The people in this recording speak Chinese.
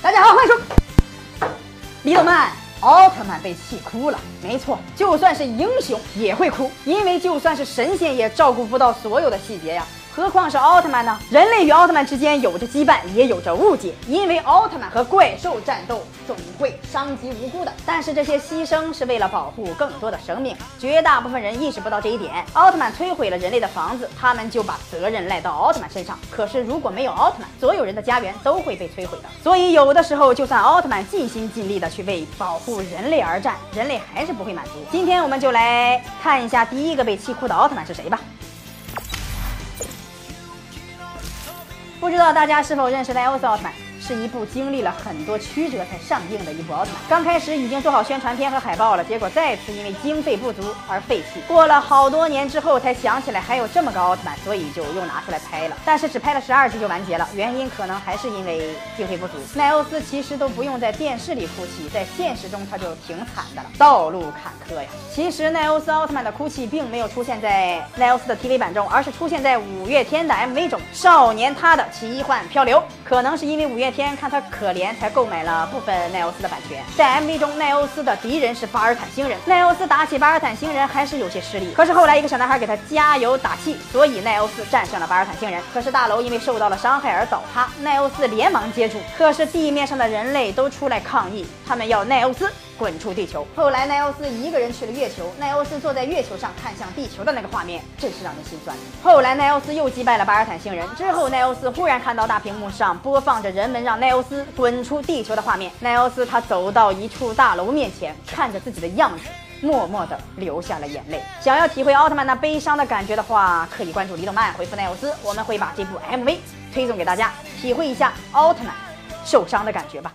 大家好，欢迎收。李动漫，奥特曼被气哭了。没错，就算是英雄也会哭，因为就算是神仙也照顾不到所有的细节呀。何况是奥特曼呢？人类与奥特曼之间有着羁绊，也有着误解，因为奥特曼和怪兽战斗总会伤及无辜的。但是这些牺牲是为了保护更多的生命，绝大部分人意识不到这一点。奥特曼摧毁了人类的房子，他们就把责任赖到奥特曼身上。可是如果没有奥特曼，所有人的家园都会被摧毁的。所以有的时候，就算奥特曼尽心尽力的去为保护人类而战，人类还是不会满足。今天我们就来看一下第一个被气哭的奥特曼是谁吧。不知道大家是否认识奈欧斯奥特曼？是一部经历了很多曲折才上映的一部奥特曼。刚开始已经做好宣传片和海报了，结果再次因为经费不足而废弃。过了好多年之后才想起来还有这么个奥特曼，所以就又拿出来拍了。但是只拍了十二集就完结了，原因可能还是因为经费不足。奈欧斯其实都不用在电视里哭泣，在现实中他就挺惨的了，道路坎坷呀。其实奈欧斯奥特曼的哭泣并没有出现在奈欧斯的 TV 版中，而是出现在五月天的 MV 中，《少年他的奇幻漂流》。可能是因为五月天看他可怜，才购买了部分奈欧斯的版权。在 MV 中，奈欧斯的敌人是巴尔坦星人，奈欧斯打起巴尔坦星人还是有些吃力。可是后来一个小男孩给他加油打气，所以奈欧斯战胜了巴尔坦星人。可是大楼因为受到了伤害而倒塌，奈欧斯连忙接住。可是地面上的人类都出来抗议，他们要奈欧斯。滚出地球！后来奈欧斯一个人去了月球，奈欧斯坐在月球上看向地球的那个画面，真是让人心酸。后来奈欧斯又击败了巴尔坦星人，之后奈欧斯忽然看到大屏幕上播放着人们让奈欧斯滚出地球的画面，奈欧斯他走到一处大楼面前，看着自己的样子，默默地流下了眼泪。想要体会奥特曼那悲伤的感觉的话，可以关注李动漫，回复奈欧斯，我们会把这部 MV 推送给大家，体会一下奥特曼受伤的感觉吧。